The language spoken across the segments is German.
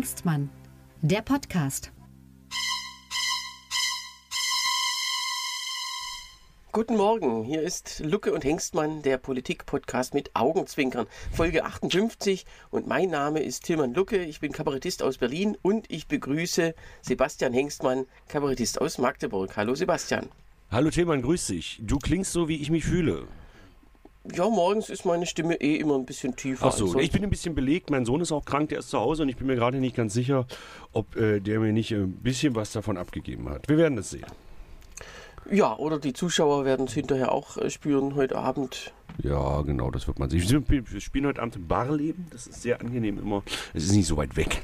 Hengstmann, der Podcast. Guten Morgen, hier ist Lucke und Hengstmann, der Politik-Podcast mit Augenzwinkern, Folge 58 und mein Name ist Tilman Lucke, ich bin Kabarettist aus Berlin und ich begrüße Sebastian Hengstmann, Kabarettist aus Magdeburg. Hallo Sebastian. Hallo Tilman, grüß dich. Du klingst so, wie ich mich fühle. Ja, morgens ist meine Stimme eh immer ein bisschen tiefer. Ach so, ich bin ein bisschen belegt. Mein Sohn ist auch krank, der ist zu Hause und ich bin mir gerade nicht ganz sicher, ob äh, der mir nicht ein bisschen was davon abgegeben hat. Wir werden es sehen. Ja, oder die Zuschauer werden es hinterher auch äh, spüren heute Abend. Ja, genau, das wird man sehen. Wir spielen heute Abend im Barleben. Das ist sehr angenehm immer. Es ist nicht so weit weg.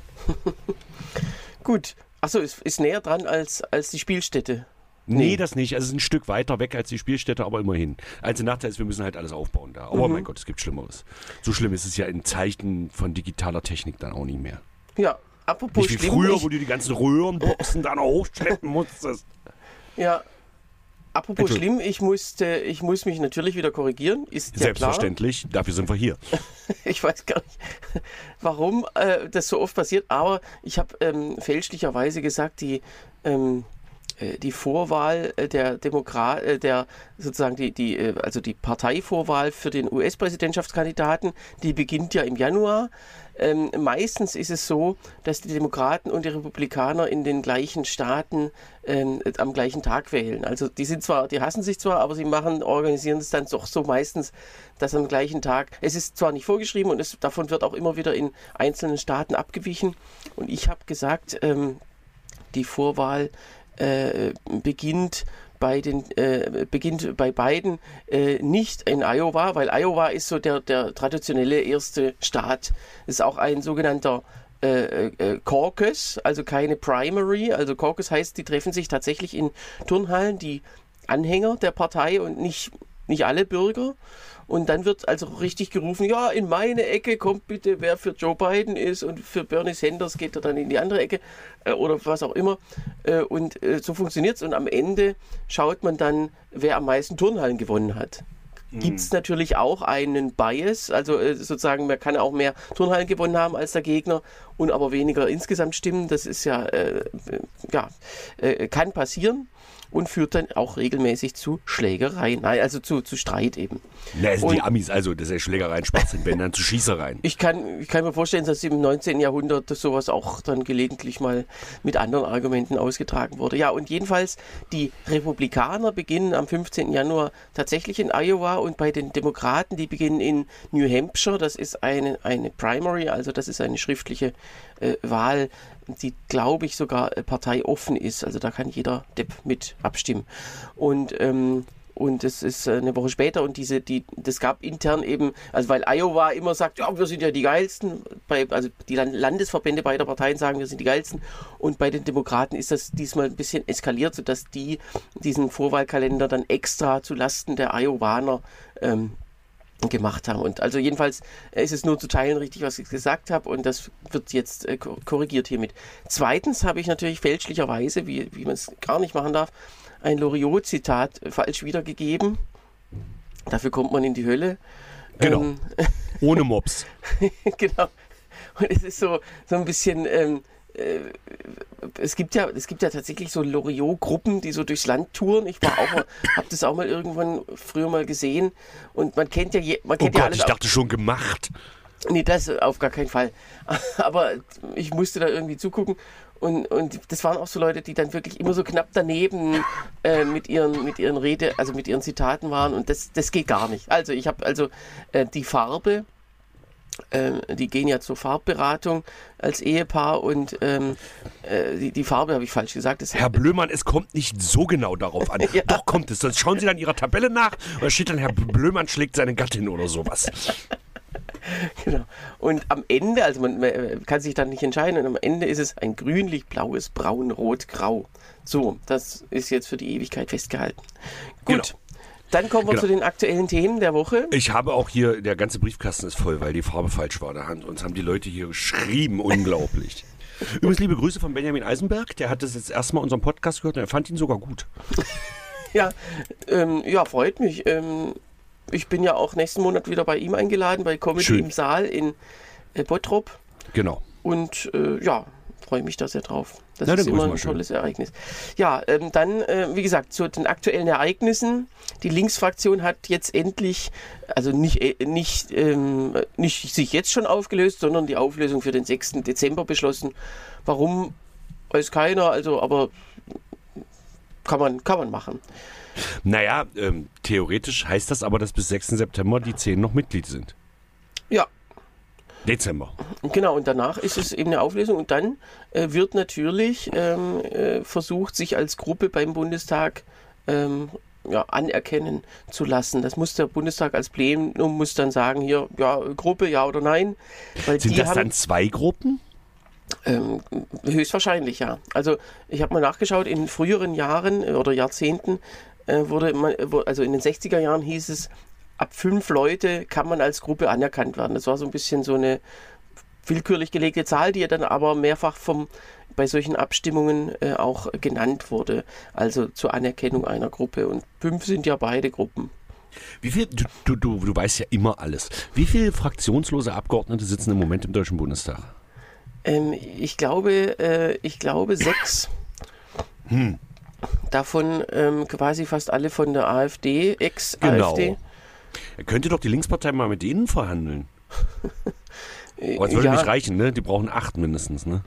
Gut. Achso, ist, ist näher dran als, als die Spielstätte. Nee, das nicht. Also es ist ein Stück weiter weg als die Spielstätte, aber immerhin. Einzige Nachteil ist, wir müssen halt alles aufbauen da. Aber mhm. mein Gott, es gibt Schlimmeres. So schlimm ist es ja in Zeichen von digitaler Technik dann auch nicht mehr. Ja, apropos nicht wie früher, wo du die ganzen Röhrenboxen dann hochschleppen musstest. Ja, Apropos schlimm, ich musste, ich muss mich natürlich wieder korrigieren. Ist Selbstverständlich, klar. dafür sind wir hier. ich weiß gar nicht, warum äh, das so oft passiert, aber ich habe ähm, fälschlicherweise gesagt, die ähm, äh, die Vorwahl äh, der Demokrat, äh, der sozusagen die, die, also die Parteivorwahl für den US-Präsidentschaftskandidaten, die beginnt ja im Januar. Ähm, meistens ist es so, dass die Demokraten und die Republikaner in den gleichen Staaten ähm, am gleichen Tag wählen. Also die sind zwar, die hassen sich zwar, aber sie machen, organisieren es dann doch so meistens, dass am gleichen Tag. Es ist zwar nicht vorgeschrieben und es, davon wird auch immer wieder in einzelnen Staaten abgewichen. Und ich habe gesagt, ähm, die Vorwahl äh, beginnt bei den äh, beginnt bei beiden äh, nicht in Iowa, weil Iowa ist so der, der traditionelle erste Staat. Ist auch ein sogenannter äh, äh, Caucus, also keine Primary. Also Caucus heißt, die treffen sich tatsächlich in Turnhallen, die Anhänger der Partei und nicht, nicht alle Bürger. Und dann wird also richtig gerufen, ja, in meine Ecke kommt bitte, wer für Joe Biden ist und für Bernie Sanders geht er dann in die andere Ecke äh, oder was auch immer. Äh, und äh, so funktioniert es. Und am Ende schaut man dann, wer am meisten Turnhallen gewonnen hat. Mhm. Gibt es natürlich auch einen Bias, also äh, sozusagen, man kann auch mehr Turnhallen gewonnen haben als der Gegner und aber weniger insgesamt stimmen. Das ist ja, äh, ja kann passieren und führt dann auch regelmäßig zu Schlägereien, nein, also zu, zu Streit eben. Na, also die Amis, also das ist Schlägereien Spaß sind, wenn dann zu Schießereien. Ich kann, ich kann mir vorstellen, dass im 19. Jahrhundert sowas auch dann gelegentlich mal mit anderen Argumenten ausgetragen wurde. Ja, und jedenfalls, die Republikaner beginnen am 15. Januar tatsächlich in Iowa und bei den Demokraten, die beginnen in New Hampshire, das ist eine, eine Primary, also das ist eine schriftliche äh, Wahl, die, glaube ich, sogar äh, parteioffen ist. Also da kann jeder Depp mit abstimmen. Und ähm, und es ist äh, eine Woche später und diese, die, das gab intern eben, also weil Iowa immer sagt, ja, wir sind ja die geilsten, bei, also die Landesverbände beider Parteien sagen, wir sind die geilsten und bei den Demokraten ist das diesmal ein bisschen eskaliert, sodass die diesen Vorwahlkalender dann extra zu Lasten der Iowaner ähm, gemacht haben. Und also jedenfalls äh, ist es nur zu teilen richtig, was ich gesagt habe und das wird jetzt äh, korrigiert hiermit. Zweitens habe ich natürlich fälschlicherweise, wie, wie man es gar nicht machen darf, ein Loriot-Zitat falsch wiedergegeben. Dafür kommt man in die Hölle. Genau. Ähm, Ohne Mops. genau. Und es ist so, so ein bisschen... Ähm, äh, es gibt ja, es gibt ja tatsächlich so Loriot-Gruppen, die so durchs Land touren. Ich war auch mal, habe das auch mal irgendwann früher mal gesehen. Und man kennt ja, je, man kennt oh ja Gott, alles. Ich dachte schon gemacht. Nee, das auf gar keinen Fall. Aber ich musste da irgendwie zugucken. Und, und das waren auch so Leute, die dann wirklich immer so knapp daneben äh, mit, ihren, mit ihren Rede, also mit ihren Zitaten waren. Und das, das geht gar nicht. Also ich habe also äh, die Farbe ähm, die gehen ja zur Farbberatung als Ehepaar und ähm, äh, die, die, Farbe habe ich falsch gesagt. Das Herr Blömann, es kommt nicht so genau darauf an. ja. Doch kommt es. Sonst schauen Sie dann Ihrer Tabelle nach und da steht dann, Herr Blömann schlägt seine Gattin oder sowas. genau. Und am Ende, also man, man, kann sich dann nicht entscheiden, und am Ende ist es ein grünlich-blaues, braun, rot, grau. So, das ist jetzt für die Ewigkeit festgehalten. Gut. Genau. Dann kommen wir genau. zu den aktuellen Themen der Woche. Ich habe auch hier, der ganze Briefkasten ist voll, weil die Farbe falsch war. Da uns haben die Leute hier geschrieben, unglaublich. Übrigens liebe Grüße von Benjamin Eisenberg, der hat das jetzt erstmal unseren Podcast gehört und er fand ihn sogar gut. ja, ähm, ja, freut mich. Ähm, ich bin ja auch nächsten Monat wieder bei ihm eingeladen, bei Comedy Schön. im Saal in äh, Bottrop. Genau. und äh, ja, freue mich da sehr drauf. Das Na, ist immer ein schön. tolles Ereignis. Ja, ähm, dann, äh, wie gesagt, zu den aktuellen Ereignissen. Die Linksfraktion hat jetzt endlich, also nicht, äh, nicht, ähm, nicht sich jetzt schon aufgelöst, sondern die Auflösung für den 6. Dezember beschlossen. Warum, weiß keiner, also, aber kann man, kann man machen. Naja, ähm, theoretisch heißt das aber, dass bis 6. September die 10 noch Mitglied sind. Ja, Dezember. Genau, und danach ist es eben eine Auflösung und dann äh, wird natürlich ähm, äh, versucht, sich als Gruppe beim Bundestag ähm, ja, anerkennen zu lassen. Das muss der Bundestag als Plenum muss dann sagen, hier, ja, Gruppe, ja oder nein. Weil Sind das haben, dann zwei Gruppen? ähm, höchstwahrscheinlich, ja. Also ich habe mal nachgeschaut, in früheren Jahren oder Jahrzehnten äh, wurde man, äh, also in den 60er Jahren hieß es, ab fünf Leute kann man als Gruppe anerkannt werden. Das war so ein bisschen so eine willkürlich gelegte Zahl, die ja dann aber mehrfach vom, bei solchen Abstimmungen äh, auch genannt wurde. Also zur Anerkennung einer Gruppe. Und fünf sind ja beide Gruppen. Wie viel, du, du, du, du weißt ja immer alles. Wie viele fraktionslose Abgeordnete sitzen im Moment im Deutschen Bundestag? Ähm, ich glaube, äh, ich glaube sechs. Davon ähm, quasi fast alle von der AfD, Ex-AfD. Genau. Könnte doch die Linkspartei mal mit denen verhandeln. Aber es würde ja. nicht reichen, ne? Die brauchen acht mindestens, ne?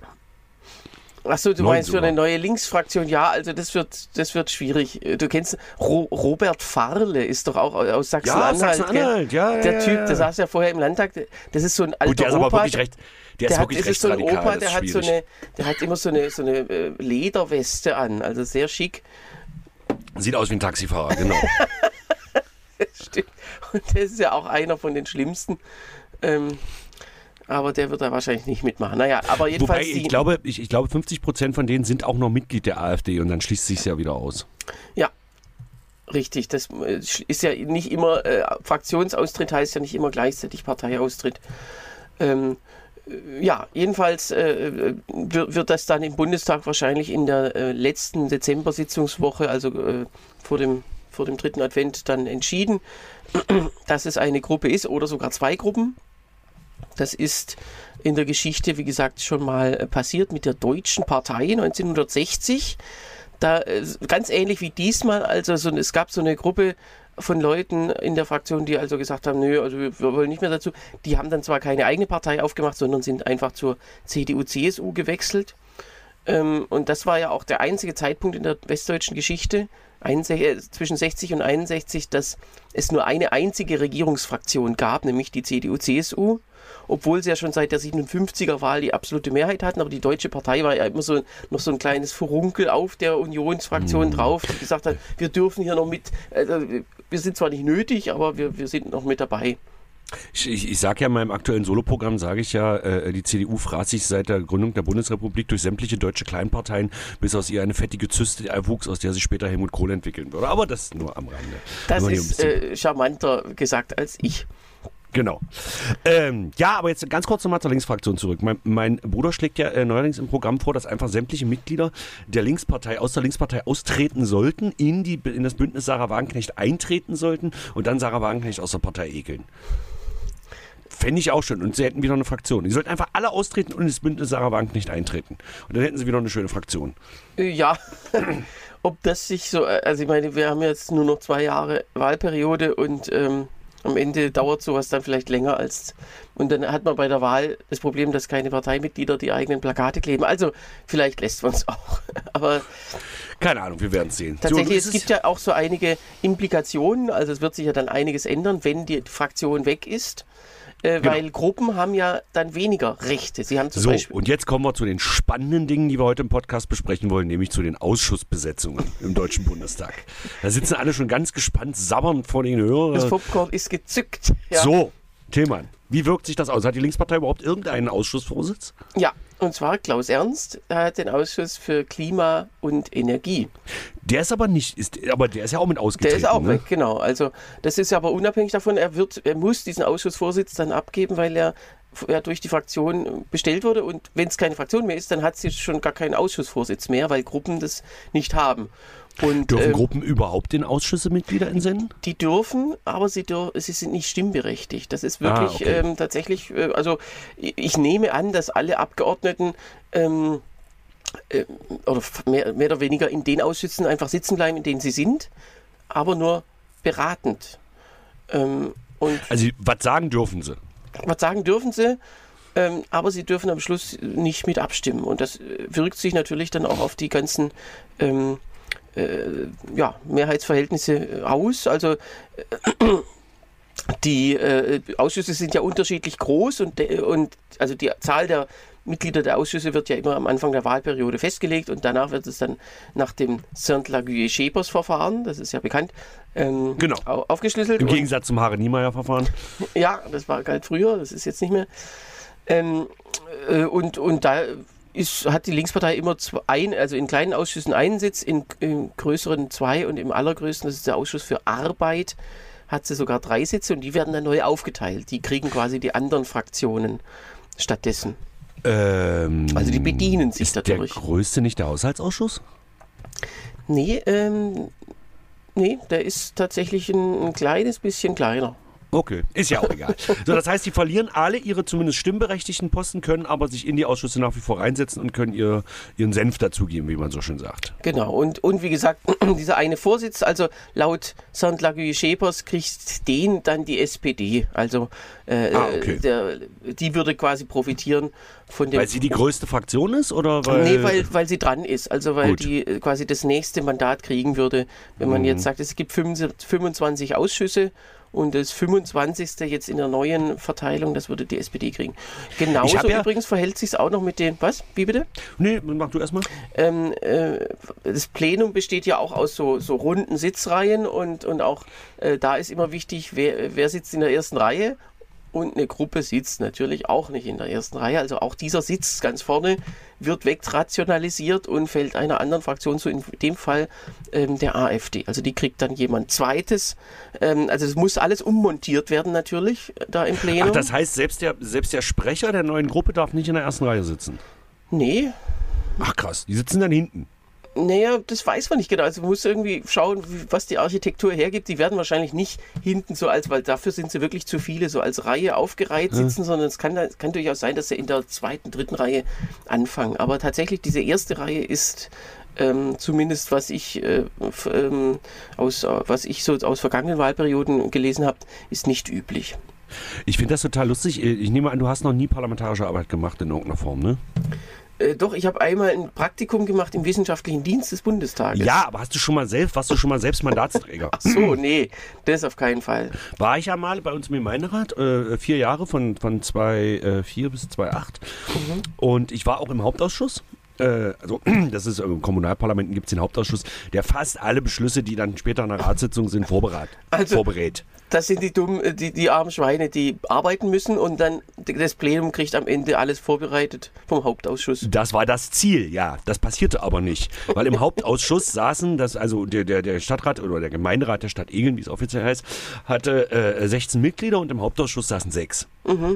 Achso, du Neun meinst für eine neue Linksfraktion? Ja, also das wird, das wird schwierig. Äh, Du kennst Ro Robert Farle ist doch auch aus Sachsen-Anhalt. gell? Sachsen-Anhalt, ja, ja. Der ja, Typ, ja. der saß ja vorher im Landtag. Das ist so ein alter Gut, der ist aber Opa. wirklich recht. Der, der ist hat, wirklich das ist so ein rechtsradikal. Opa, der hat so eine, der hat immer so eine, so eine äh, Lederweste an, also sehr schick. Sieht aus wie ein Taxifahrer, genau. Stimmt. Und der ist ja auch einer von den schlimmsten. Ähm, aber der wird da wahrscheinlich nicht mitmachen. Naja, aber Wobei, jedenfalls ich die, glaube, ich, ich glaube, 50 Prozent von denen sind auch noch Mitglied der AfD und dann schließt sich ja wieder aus. Ja, richtig. Das äh, ist ja nicht immer, äh, Fraktionsaustritt heißt ja nicht immer gleichzeitig Parteiaustritt. Ähm, äh, ja, jedenfalls äh, wird, wird das dann im Bundestag wahrscheinlich in der äh, letzten Dezember-Sitzungswoche, also äh, vor, dem, vor dem dritten Advent, dann entschieden, dass es eine Gruppe ist oder sogar zwei Gruppen. Das ist in der Geschichte, wie gesagt, schon mal äh, passiert mit der Deutschen Partei 1960 da äh, ganz ähnlich wie diesmal, also so, es gab so eine Gruppe von Leuten in der Fraktion, die also gesagt haben, nö, also wir, wollen nicht mehr dazu. Die haben dann zwar keine eigene Partei aufgemacht, sondern sind einfach zur CDU, CSU gewechselt. Ähm, und das war ja auch der einzige Zeitpunkt in der westdeutschen Geschichte, 61, äh, zwischen 60 und 61, dass es nur eine einzige Regierungsfraktion gab, nämlich die CDU, CSU. Obwohl sie ja schon seit der 57er Wahl die absolute Mehrheit hatten, aber die Deutsche Partei war ja immer so noch so ein kleines Furunkel auf der Unionsfraktion drauf, die gesagt hat, wir dürfen hier noch mit, also wir sind zwar nicht nötig, aber wir, wir sind noch mit dabei. Ich, ich, ich sage ja in meinem aktuellen Soloprogramm, sage ich ja, äh, die CDU fraß sich seit der Gründung der Bundesrepublik durch sämtliche deutsche Kleinparteien, bis aus ihr eine fettige Zyste erwuchs, aus der sich später Helmut Kohl entwickeln würde. Aber das nur am Rande. Das ein ist äh, charmanter gesagt als ich. Genau. Ähm, ja, aber jetzt ganz kurz nochmal zur Linksfraktion zurück. Mein, mein Bruder schlägt ja äh, neuerdings im Programm vor, dass einfach sämtliche Mitglieder der Linkspartei aus der Linkspartei austreten sollten, in, die, in das Bündnis Sarah Wagenknecht eintreten sollten und dann Sarah Wagenknecht aus der Partei ekeln. Fände ich auch schön. Und sie hätten wieder eine Fraktion. Die sollten einfach alle austreten und ins Bündnis Sarah Wagenknecht eintreten. Und dann hätten sie wieder eine schöne Fraktion. Äh, Ja, ob das sich so, äh, also ich meine, wir haben jetzt nur noch zwei Jahre Wahlperiode und ähm, am Ende dauert sowas dann vielleicht länger als, und dann hat man bei der Wahl das Problem, dass keine Parteimitglieder die eigenen Plakate kleben. Also vielleicht lässt man es auch. Aber Keine Ahnung, wir werden es sehen. tatsächlich, So, es gibt ja auch so einige Implikationen, also es wird sich ja dann einiges ändern, wenn die Fraktion weg ist. Äh, Genau. Weil Gruppen haben ja dann weniger Rechte. Sie haben zum So, Beispiel. und jetzt kommen wir zu den spannenden Dingen, die wir heute im Podcast besprechen wollen, nämlich zu den Ausschussbesetzungen im Deutschen Bundestag. Da sitzen alle schon ganz gespannt, sabbernd vor den Das Hörern. Popcorn ist gezückt. Ja. So, Tillmann, wie wirkt sich das aus? Hat die Linkspartei überhaupt irgendeinen Ausschussvorsitz? Ja, und zwar Klaus Ernst, er hat den Ausschuss für Klima und Energie. Der ist aber nicht, ist, aber der ist ja auch mit Der ausgetreten. ist auch ne? weg, genau. Also das ist aber unabhängig davon, er wird, er muss diesen Ausschussvorsitz dann abgeben, weil er ja, durch die Fraktion bestellt wurde. Und wenn es keine Fraktion mehr ist, dann hat sie schon gar keinen Ausschussvorsitz mehr, weil Gruppen das nicht haben. Und, Dürfen ähm, Gruppen überhaupt in Ausschüsse Mitglieder entsenden? die dürfen, aber sie, dür sie sind nicht stimmberechtigt. Das ist wirklich Ah, okay. ähm, tatsächlich, äh, also ich ich nehme an, dass alle Abgeordneten ähm, äh, oder mehr, mehr oder weniger in den Ausschüssen einfach sitzen bleiben, in denen sie sind, aber nur beratend. Ähm, und Also, was sagen dürfen sie? was sagen dürfen sie, ähm, aber sie dürfen am Schluss nicht mit abstimmen. Und das äh, wirkt sich natürlich dann auch auf die ganzen ähm, äh, ja, Mehrheitsverhältnisse aus. Also äh, die äh, Ausschüsse sind ja unterschiedlich groß und, und also die Zahl der Mitglieder der Ausschüsse wird ja immer am Anfang der Wahlperiode festgelegt und danach wird es dann nach dem Saint-Laguier-Schepers-Verfahren, das ist ja bekannt, ähm, Genau. au- aufgeschlüsselt. Im Und- Gegensatz zum Hare-Niemeyer-Verfahren. ja, das war galt früher, das ist jetzt nicht mehr. Ähm, äh, und, und da ist, hat die Linkspartei immer zwei, ein, also in kleinen Ausschüssen einen Sitz, in, in größeren zwei und im allergrößten, das ist der Ausschuss für Arbeit, hat sie sogar drei Sitze und die werden dann neu aufgeteilt. Die kriegen quasi die anderen Fraktionen stattdessen. Ähm, Also die bedienen sich ist dadurch. der größte nicht der Haushaltsausschuss? Nee, ähm, nee, der ist tatsächlich ein, ein kleines bisschen kleiner. Okay, ist ja auch egal. So, das heißt, die verlieren alle ihre zumindest stimmberechtigten Posten, können aber sich in die Ausschüsse nach wie vor reinsetzen und können ihr, ihren Senf dazugeben, wie man so schön sagt. Genau, und, und wie gesagt, dieser eine Vorsitz, also laut Saint-Laguier-Schepers kriegt den dann die SPD. Also äh, Ah, okay. der, die würde quasi profitieren von dem. Weil sie die größte Fraktion ist oder weil. Nee, weil, weil sie dran ist. Also weil Gut. die äh, quasi das nächste Mandat kriegen würde, wenn man Mhm. jetzt sagt, es gibt 25 25 Ausschüsse und das 25. jetzt in der neuen Verteilung, das würde die SPD kriegen. Genauso ja- übrigens verhält sich auch noch mit den. Was? Wie bitte? Nee, mach du erstmal. ähm, äh, das Plenum besteht ja auch aus so, so runden Sitzreihen und, und auch äh, da ist immer wichtig, wer, wer sitzt in der ersten Reihe und eine Gruppe sitzt natürlich auch nicht in der ersten Reihe. Also auch dieser Sitz ganz vorne wird wegrationalisiert und fällt einer anderen Fraktion zu, in dem Fall ähm, der AfD. Also die kriegt dann jemand Zweites. Ähm, also es muss alles ummontiert werden natürlich äh, da im Plenum. Ach, das heißt, selbst der, selbst der Sprecher der neuen Gruppe darf nicht in der ersten Reihe sitzen. nee, Ach krass, die sitzen dann hinten. Naja, das weiß man nicht genau. Also man muss irgendwie schauen, was die Architektur hergibt. Die werden wahrscheinlich nicht hinten so als, weil dafür sind sie wirklich zu viele, so als Reihe aufgereiht sitzen, sondern es kann, es kann durchaus sein, dass sie in der zweiten, dritten Reihe anfangen. Aber tatsächlich, diese erste Reihe ist ähm, zumindest, was ich, äh, ähm, aus, äh, was ich so aus vergangenen Wahlperioden gelesen habe, ist nicht üblich. Ich finde das total lustig. Ich nehme an, du hast noch nie parlamentarische Arbeit gemacht in irgendeiner Form, ne? Äh, doch, ich habe einmal ein Praktikum gemacht im wissenschaftlichen Dienst des Bundestages. Ja, aber hast du schon mal selbst, warst du schon mal selbst Mandatsträger? Ach so, nee, das auf keinen Fall. War ich ja mal bei uns im Gemeinderat, äh, vier Jahre von, von 2004 bis 2008. Und ich war auch im Hauptausschuss. Äh, also, das ist im Kommunalparlamenten gibt es den Hauptausschuss, der fast alle Beschlüsse, die dann später in der Ratssitzung sind, vorbereitet. Also- vorberät. Das sind die dummen, äh, die, die armen Schweine, die arbeiten müssen und dann das Plenum kriegt am Ende alles vorbereitet vom Hauptausschuss. Das war das Ziel, ja. Das passierte aber nicht. Weil im Hauptausschuss saßen, das, also der, der, der Stadtrat oder der Gemeinderat der Stadt Egeln, wie es offiziell heißt, hatte äh, 16 Mitglieder und im Hauptausschuss saßen sechs.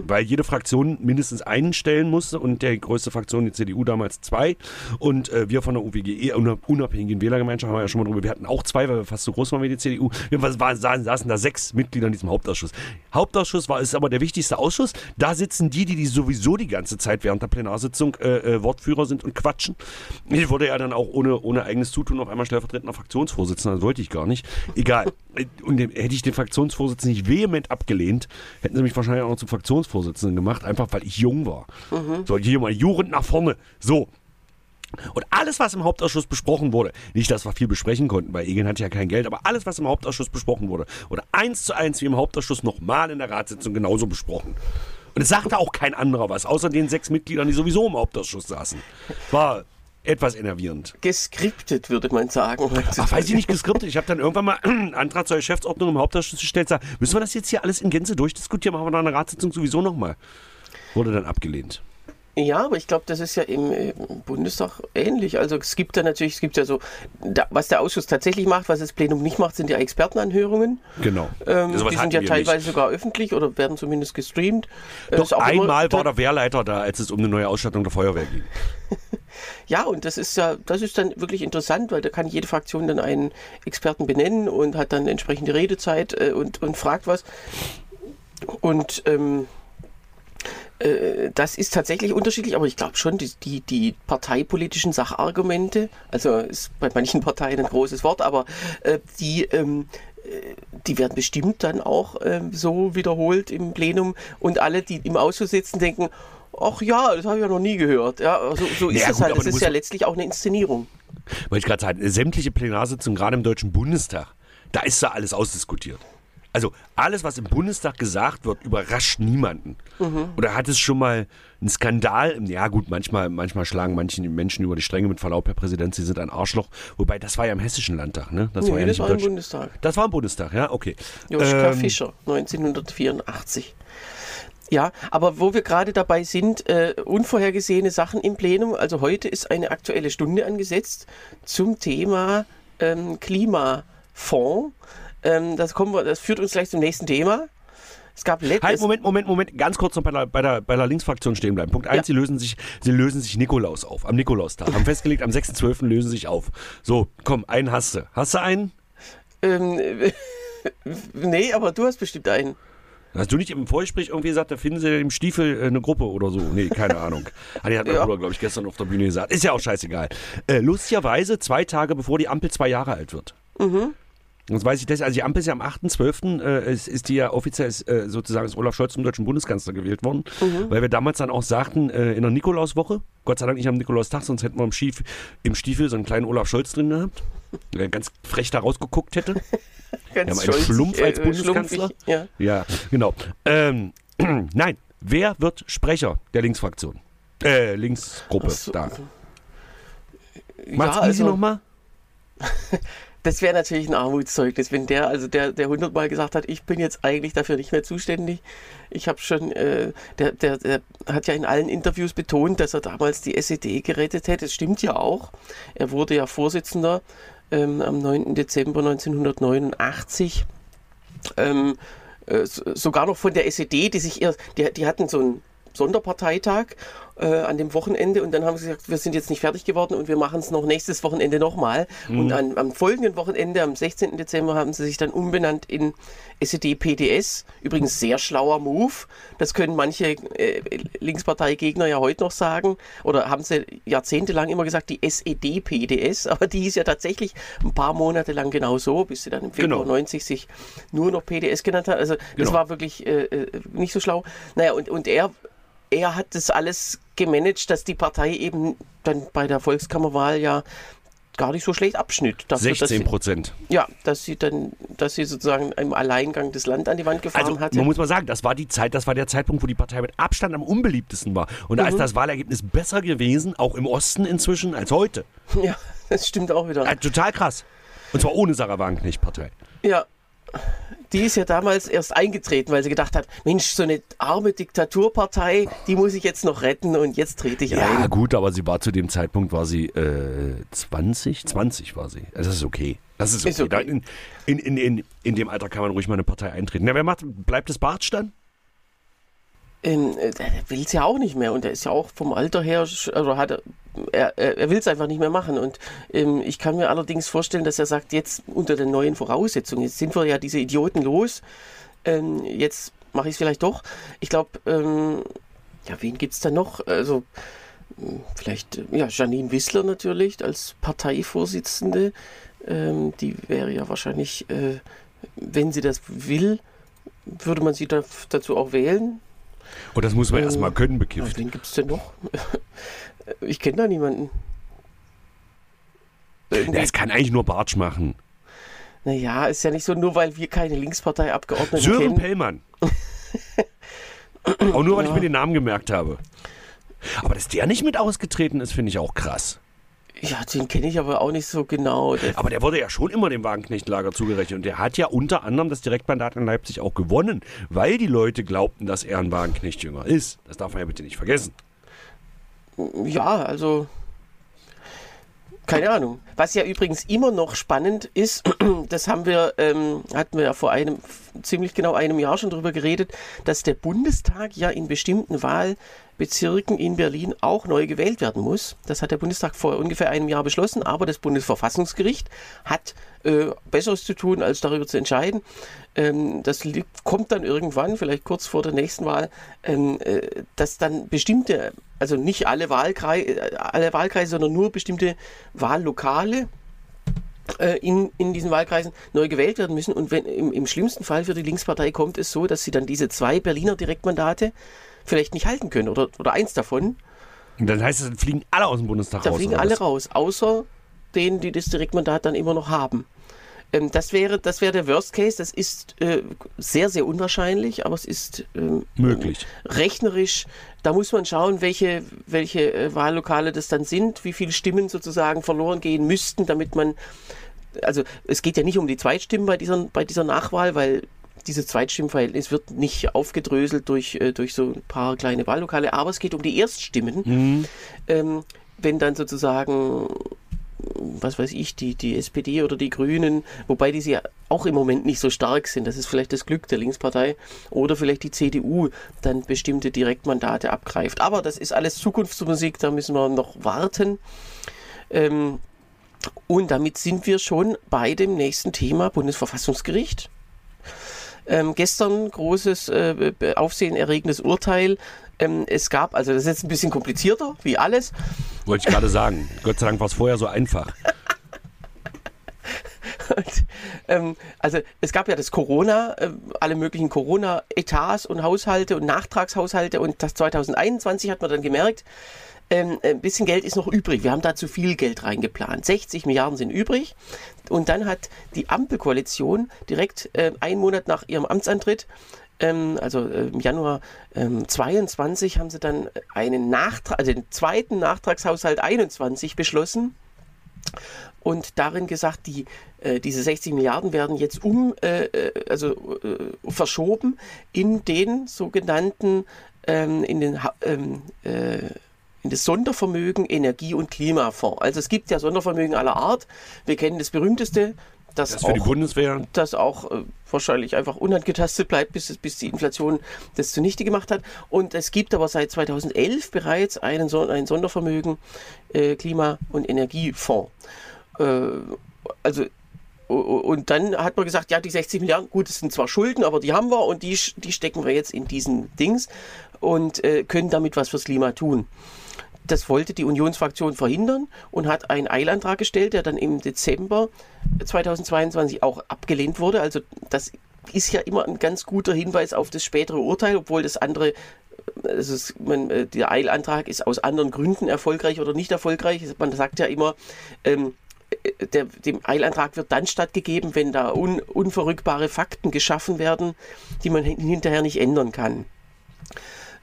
Weil jede Fraktion mindestens einen stellen musste und der größte Fraktion, die CDU, damals zwei. Und äh, wir von der UWGE, una- unabhängigen Wählergemeinschaft, haben wir ja schon mal drüber, wir hatten auch zwei, weil wir fast so groß waren wie die CDU. Wir saßen, saßen da sechs Mitglieder in diesem Hauptausschuss. Hauptausschuss war ist aber der wichtigste Ausschuss. Da sitzen die, die, die sowieso die ganze Zeit während der Plenarsitzung äh, äh, Wortführer sind und quatschen. Ich wurde ja dann auch ohne, ohne eigenes Zutun auf einmal stellvertretender Fraktionsvorsitzender. Das wollte ich gar nicht. Egal. Und dem, hätte ich den Fraktionsvorsitzenden nicht vehement abgelehnt, hätten sie mich wahrscheinlich auch noch zum Fraktionsvorsitzenden gemacht, einfach weil ich jung war. So, hier mal jurend nach vorne. So, und alles, was im Hauptausschuss besprochen wurde, nicht, dass wir viel besprechen konnten, weil Egeln hatte ja kein Geld, aber alles, was im Hauptausschuss besprochen wurde, wurde eins zu eins wie im Hauptausschuss nochmal in der Ratssitzung genauso besprochen. Und es sagte auch kein anderer was, außer den sechs Mitgliedern, die sowieso im Hauptausschuss saßen. War etwas enervierend. Geskriptet, würde man sagen. Ach, weiß ich nicht geskriptet. Ich habe dann irgendwann mal einen Antrag zur Geschäftsordnung im Hauptausschuss gestellt, sag, müssen wir das jetzt hier alles in Gänze durchdiskutieren, machen wir nach einer Ratssitzung sowieso nochmal. Wurde dann abgelehnt. Ja, aber ich glaube, das ist ja im, im, Bundestag ähnlich. Also es gibt da natürlich, es gibt ja so, da, was der Ausschuss tatsächlich macht, was das Plenum nicht macht, sind ja Expertenanhörungen. Genau. Ähm, Sowas die sind ja teilweise nicht. sogar öffentlich oder werden zumindest gestreamt. Äh, Doch einmal war der Wehrleiter da, als es um eine neue Ausstattung der Feuerwehr ging. Ja, und das ist ja, das ist dann wirklich interessant, weil da kann jede Fraktion dann einen Experten benennen und hat dann entsprechende Redezeit äh, und, und fragt was. Und ähm, äh, das ist tatsächlich unterschiedlich, aber ich glaube schon, die, die, die parteipolitischen Sachargumente, also ist bei manchen Parteien ein großes Wort, aber äh, die, ähm, äh, die werden bestimmt dann auch ähm, so wiederholt im Plenum und alle, die im Ausschuss sitzen, denken, ach ja, das habe ich ja noch nie gehört. Ja, so, so ist Ja, es gut, halt. Das ist ja letztlich auch eine Inszenierung. Weil ich gerade sagen, sämtliche Plenarsitzungen, gerade im Deutschen Bundestag, da ist da alles ausdiskutiert. Also alles, was im Bundestag gesagt wird, überrascht niemanden. Oder hat es schon mal einen Skandal? Ja gut, manchmal, manchmal schlagen manche Menschen über die Stränge mit Verlaub, Herr Präsident, Sie sind ein Arschloch. Wobei, das war ja im Hessischen Landtag, ne? Das war Nee, ja das war im. Bundestag. Das war im Bundestag, ja, okay. Joschka Ähm, Fischer, 1984. Ja, aber wo wir gerade dabei sind, äh, unvorhergesehene Sachen im Plenum. Also heute ist eine aktuelle Stunde angesetzt zum Thema ähm, Klimafonds. Ähm, das, kommen wir, das führt uns gleich zum nächsten Thema. Es gab letztes Halt, Moment, Moment, Moment, ganz kurz noch bei der, bei der, bei der Linksfraktion stehen bleiben. Punkt 1, Ja. sie lösen sich, sie lösen sich Nikolaus auf, am Nikolaustag. Haben festgelegt, am 6.12. lösen sie sich auf. So, komm, einen hast du. Hast du einen? Ähm, nee, aber du hast bestimmt einen. Hast du nicht im Vorgespräch irgendwie gesagt, da finden sie im Stiefel äh, eine Gruppe oder so? Nee, keine Ahnung. Ah, die hat mein Ja. Bruder, glaube ich, gestern auf der Bühne gesagt. Ist ja auch scheißegal. Äh, lustigerweise zwei Tage bevor die Ampel zwei Jahre alt wird. Mhm. Das weiß ich, das, also die Ampel ist ja am 8.12. Äh, ist, ist die ja offiziell äh, sozusagen ist Olaf Scholz zum deutschen Bundeskanzler gewählt worden, Mhm. weil wir damals dann auch sagten, äh, in der Nikolauswoche, Gott sei Dank nicht am Nikolaustag, sonst hätten wir im, Schief, im Stiefel so einen kleinen Olaf Scholz drin gehabt, der ganz frech da rausgeguckt hätte. Ganz haben einen Schlumpf als äh, Bundeskanzler. Ja. Ja, genau. Ähm, nein, wer wird Sprecher der Linksfraktion? Äh, Linksgruppe so. da. Macht's ja, easy also, nochmal? Das wäre natürlich ein Armutszeugnis, wenn der, also der, der hundertmal gesagt hat, ich bin jetzt eigentlich dafür nicht mehr zuständig. Ich habe schon, äh, der, der, der hat ja in allen Interviews betont, dass er damals die SED gerettet hätte. Das stimmt ja auch. Er wurde ja Vorsitzender ähm, am 9. Dezember 1989. Ähm, äh, so- sogar noch von der SED, die sich eher, die, die hatten so einen Sonderparteitag äh, an dem Wochenende und dann haben sie gesagt, wir sind jetzt nicht fertig geworden und wir machen es noch nächstes Wochenende nochmal. Und an, am folgenden Wochenende, am 16. Dezember, haben sie sich dann umbenannt in SED-PDS. Übrigens sehr schlauer Move. Das können manche äh, Linksparteigegner ja heute noch sagen. Oder haben sie jahrzehntelang immer gesagt, die SED-PDS. Aber die ist ja tatsächlich ein paar Monate lang genau so, bis sie dann im Februar Genau. 90 sich nur noch PDS genannt hat. Also das Genau. war wirklich äh, äh, nicht so schlau. Naja, und, und er, er hat das alles gemanagt, dass die Partei eben dann bei der Volkskammerwahl ja gar nicht so schlecht abschnitt. Dafür, dass 16 sie, Prozent. ja, dass sie dann, dass sie sozusagen im Alleingang das Land an die Wand gefahren Also hatte. man muss mal sagen, das war die Zeit, das war der Zeitpunkt, wo die Partei mit Abstand am unbeliebtesten war. Und da ist das Wahlergebnis besser gewesen, auch im Osten inzwischen, als heute. Ja, das stimmt auch wieder. Äh, total krass. Und zwar ohne Sarah Wagenknecht-Partei. Ja. Die ist ja damals erst eingetreten, weil sie gedacht hat, Mensch, so eine arme Diktaturpartei, die muss ich jetzt noch retten und jetzt trete ich Ja, ein. gut, aber sie war zu dem Zeitpunkt, war sie äh, 20? 20 war sie. Also das ist okay. Das ist okay. Ist okay. In, in, in, in dem Alter kann man ruhig mal eine Partei eintreten. Na, wer macht, bleibt es Bartsch dann? Ähm, äh, der will es ja auch nicht mehr und er ist ja auch vom Alter her, also hat er, er, er will es einfach nicht mehr machen und ähm, ich kann mir allerdings vorstellen, dass er sagt, jetzt unter den neuen Voraussetzungen, jetzt sind wir ja diese Idioten los, ähm, jetzt mache ich es vielleicht doch. Ich glaube, ähm, ja, wen gibt es da noch? Also ähm, vielleicht, äh, ja, Janine Wissler natürlich als Parteivorsitzende, ähm, die wäre ja wahrscheinlich, äh, wenn sie das will, würde man sie da, dazu auch wählen. Und Oh, das muss man Ähm, erstmal können, bekifft. wen gibt es denn noch? Ich kenne da niemanden. Irgendwie- Ja, es kann eigentlich nur Bartsch machen. Naja, ist ja nicht so, nur weil wir keine Linksparteiabgeordneten Sören kennen. Pellmann. auch nur, weil ich Ja. mir den Namen gemerkt habe. Aber dass der nicht mit ausgetreten ist, finde ich auch krass. Ja, den kenne ich aber auch nicht so genau. Der, Aber der wurde ja schon immer dem Wagenknecht-Lager zugerechnet. Und der hat ja unter anderem das Direktmandat in Leipzig auch gewonnen, weil die Leute glaubten, dass er ein Wagenknecht-Jünger ist. Das darf man ja bitte nicht vergessen. Ja, also keine Ahnung. Was ja übrigens immer noch spannend ist, das haben wir, ähm, hatten wir ja vor einem, ziemlich genau einem Jahr schon drüber geredet, dass der Bundestag ja in bestimmten Wahlbezirken in Berlin auch neu gewählt werden muss. Das hat der Bundestag vor ungefähr einem Jahr beschlossen, aber das Bundesverfassungsgericht hat äh, Besseres zu tun, als darüber zu entscheiden. Ähm, das kommt dann irgendwann, vielleicht kurz vor der nächsten Wahl, ähm, äh, dass dann bestimmte also nicht alle, Wahlkreise, alle Wahlkreise, sondern nur bestimmte Wahllokale äh, in, in diesen Wahlkreisen neu gewählt werden müssen. Und wenn im, im schlimmsten Fall für die Linkspartei kommt es so, dass sie dann diese zwei Berliner Direktmandate vielleicht nicht halten können oder, oder eins davon. Und dann heißt es, dann fliegen alle aus dem Bundestag dann raus. Dann fliegen alle raus, außer denen, die das Direktmandat dann immer noch haben. Ähm, das wäre das wäre der Worst Case. Das ist äh, sehr, sehr unwahrscheinlich, aber es ist ähm, möglich. Rechnerisch, da muss man schauen, welche, welche äh, Wahllokale das dann sind, wie viele Stimmen sozusagen verloren gehen müssten, damit man. Also es geht ja nicht um die Zweitstimmen bei dieser, bei dieser Nachwahl, weil dieses Zweitstimmenverhältnis wird nicht aufgedröselt durch, äh, durch so ein paar kleine Wahllokale, aber es geht um die Erststimmen. Mhm. Ähm, wenn dann sozusagen was weiß ich, die, die SPD oder die Grünen, wobei die ja auch im Moment nicht so stark sind. Das ist vielleicht das Glück der Linkspartei. Oder vielleicht die CDU dann bestimmte Direktmandate abgreift. Aber das ist alles Zukunftsmusik, da müssen wir noch warten. Ähm, und damit sind wir schon bei dem nächsten Thema Bundesverfassungsgericht. Ähm, gestern großes äh, aufsehenerregendes Urteil ähm, es gab, also das ist jetzt ein bisschen komplizierter, wie alles. Wollte ich gerade sagen. Gott sei Dank war es vorher so einfach. Ähm, also es gab ja das Corona, äh, alle möglichen Corona-Etats und Haushalte und Nachtragshaushalte und das 2021 hat man dann gemerkt, ähm, ein bisschen Geld ist noch übrig. Wir haben da zu viel Geld reingeplant. 60 Milliarden sind übrig. Und dann hat die Ampelkoalition direkt äh, einen Monat nach ihrem Amtsantritt ähm, also äh, im Januar ähm, 22 haben sie dann einen Nachtrag, also den zweiten Nachtragshaushalt 21 beschlossen und darin gesagt, die, äh, diese 60 Milliarden werden jetzt um, äh, äh also äh, verschoben in den sogenannten, ähm, in den ähm, äh, in das Sondervermögen Energie- und Klimafonds. Also es gibt ja Sondervermögen aller Art. Wir kennen das berühmteste das, das für auch, die Bundeswehr. Das auch äh, wahrscheinlich einfach unangetastet bleibt, bis, bis die Inflation das zunichte gemacht hat. Und es gibt aber seit 2011 bereits einen, ein Sondervermögen äh, Klima- und Energiefonds. Äh, also und dann hat man gesagt, ja, die 60 Milliarden, gut, das sind zwar Schulden, aber die haben wir und die, die stecken wir jetzt in diesen Dings und äh, können damit was fürs Klima tun. Das wollte die Unionsfraktion verhindern und hat einen Eilantrag gestellt, der dann im Dezember 2022 auch abgelehnt wurde. Also das ist ja immer ein ganz guter Hinweis auf das spätere Urteil, obwohl das andere also es, man, äh, der Eilantrag ist aus anderen Gründen erfolgreich oder nicht erfolgreich. Man sagt ja immer, ähm, äh, der, dem Eilantrag wird dann stattgegeben, wenn da un, unverrückbare Fakten geschaffen werden, die man hinterher nicht ändern kann.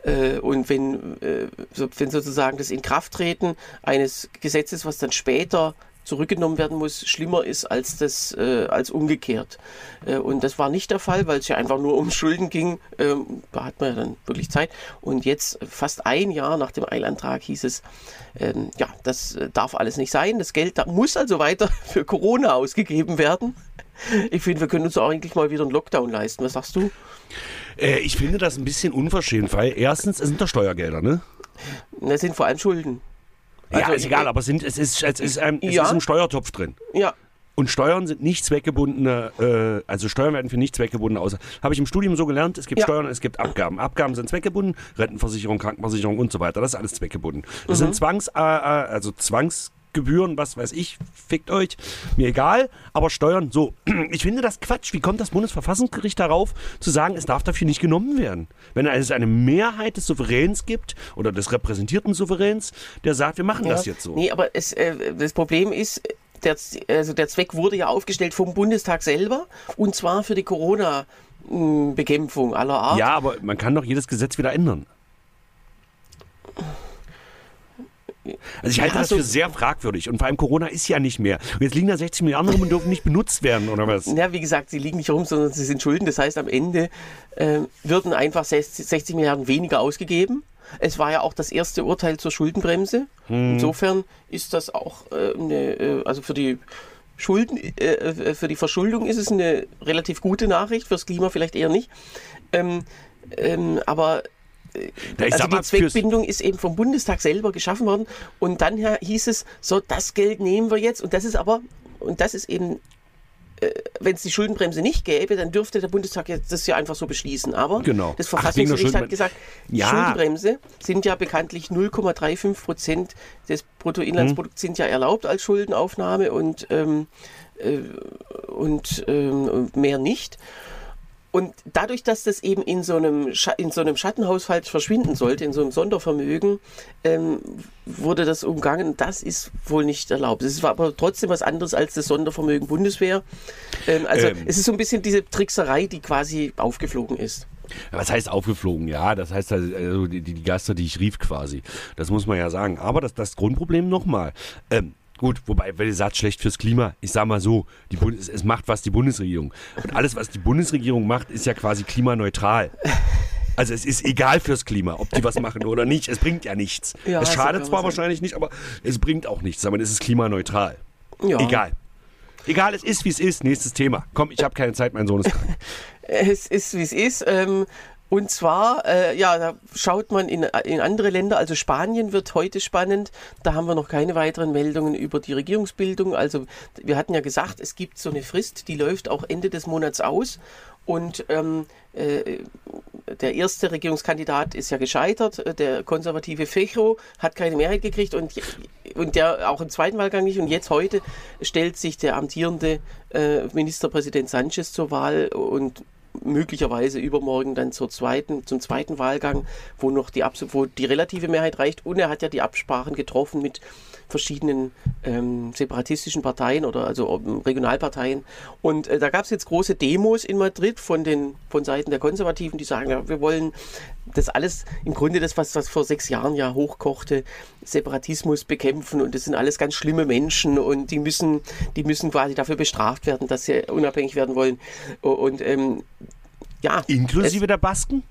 Äh, und wenn, äh, wenn sozusagen das Inkrafttreten eines Gesetzes, was dann später zurückgenommen werden muss, schlimmer ist als das äh, als umgekehrt. Äh, und das war nicht der Fall, weil es ja einfach nur um Schulden ging. Ähm, da hat man ja dann wirklich Zeit. Und jetzt fast ein Jahr nach dem Eilantrag hieß es, ähm, ja, das äh, darf alles nicht sein. Das Geld da muss also weiter für Corona ausgegeben werden. Ich finde, wir können uns auch eigentlich mal wieder einen Lockdown leisten. Was sagst du? Äh, ich finde das ein bisschen unverschämt, weil erstens, es sind doch Steuergelder, ne? Das sind vor allem Schulden. Also, ja, ist egal, aber es, sind, es, ist, es, ist, ähm, es ja. ist ein Steuertopf drin. Ja. Und Steuern sind nicht zweckgebundene, äh, also Steuern werden für nicht zweckgebundene außer. Habe ich im Studium so gelernt, es gibt Ja. Steuern, es gibt Abgaben. Abgaben sind zweckgebunden, Rentenversicherung, Krankenversicherung und so weiter. Das ist alles zweckgebunden. Das Mhm. sind Zwangs, äh, äh, also Zwangsgebühren, was weiß ich, fickt euch, mir egal, aber Steuern, so. Ich finde das Quatsch. Wie kommt das Bundesverfassungsgericht darauf, zu sagen, es darf dafür nicht genommen werden? Wenn es eine Mehrheit des Souveräns gibt oder des repräsentierten Souveräns, der sagt, wir machen das jetzt so. Nee, aber es, äh, das Problem ist, der, also der Zweck wurde ja aufgestellt vom Bundestag selber und zwar für die Corona-Bekämpfung aller Art. Ja, aber man kann doch jedes Gesetz wieder ändern. Also ich halte das für sehr fragwürdig. Und vor allem Corona ist ja nicht mehr. Und jetzt liegen da 60 Milliarden rum und dürfen nicht benutzt werden, oder was? Ja, wie gesagt, sie liegen nicht rum, sondern sie sind Schulden. Das heißt, am Ende äh, würden einfach 60, 60 Milliarden weniger ausgegeben. Es war ja auch das erste Urteil zur Schuldenbremse. Hm. Insofern ist das auch äh, eine, äh, also für die Schulden, äh, äh, für die Verschuldung ist es eine relativ gute Nachricht, fürs Klima vielleicht eher nicht. Ähm, ähm, aber Na, also sag mal, die Zweckbindung ist eben vom Bundestag selber geschaffen worden und dann hieß es, so das Geld nehmen wir jetzt und das ist aber, und das ist eben, äh, wenn es die Schuldenbremse nicht gäbe, dann dürfte der Bundestag jetzt das ja einfach so beschließen. Aber Genau. das Ach, Verfassungsgericht hat gesagt, die Ja. Schuldenbremse sind ja bekanntlich 0,35 Prozent des Bruttoinlandsprodukts sind ja erlaubt als Schuldenaufnahme und, ähm, äh, und ähm, mehr nicht. Und dadurch, dass das eben in so einem, Scha in so einem Schattenhaushalt verschwinden sollte, in so einem Sondervermögen, ähm, wurde das umgangen. Das ist wohl nicht erlaubt. Es war aber trotzdem was anderes als das Sondervermögen Bundeswehr. Ähm, also Ähm. es ist so ein bisschen diese Trickserei, die quasi aufgeflogen ist. Was heißt aufgeflogen? Ja, das heißt also die, die Geister, die ich rief quasi. Das muss man ja sagen. Aber das, das Grundproblem nochmal. Ähm, gut, wobei, weil ihr sagt, schlecht fürs Klima. Ich sag mal so, die Bund es, macht was die Bundesregierung. Und alles, was die Bundesregierung macht, ist ja quasi klimaneutral. Also es ist egal fürs Klima, ob die was machen oder nicht. Es bringt ja nichts. Ja, es schadet zwar wahrscheinlich nicht, aber es bringt auch nichts. Aber es ist klimaneutral. Ja. Egal. Egal, es ist, wie es ist. Nächstes Thema. Komm, ich habe keine Zeit, mein Sohn ist krank. Es ist, wie es ist. Ähm, und zwar, äh, ja, da schaut man in, in andere Länder, also Spanien wird heute spannend. Da haben wir noch keine weiteren Meldungen über die Regierungsbildung. Also wir hatten ja gesagt, es gibt so eine Frist, die läuft auch Ende des Monats aus. Und ähm, äh, der erste Regierungskandidat ist ja gescheitert. Äh, Der konservative Fecho hat keine Mehrheit gekriegt und, und der auch im zweiten Wahlgang nicht. Und jetzt heute stellt sich der amtierende äh, Ministerpräsident Sanchez zur Wahl und möglicherweise übermorgen dann zur zweiten, zum zweiten Wahlgang, wo noch die, wo die relative Mehrheit reicht. Und er hat ja die Absprachen getroffen mit verschiedenen ähm, separatistischen Parteien oder also Regionalparteien. Und äh, da gab es jetzt große Demos in Madrid von den von Seiten der Konservativen, die sagen, ja, wir wollen das alles im Grunde das, was, was vor sechs Jahren ja hochkochte, Separatismus bekämpfen und das sind alles ganz schlimme Menschen und die müssen, die müssen quasi dafür bestraft werden, dass sie unabhängig werden wollen. Und ähm, ja, Inklusive der Basken?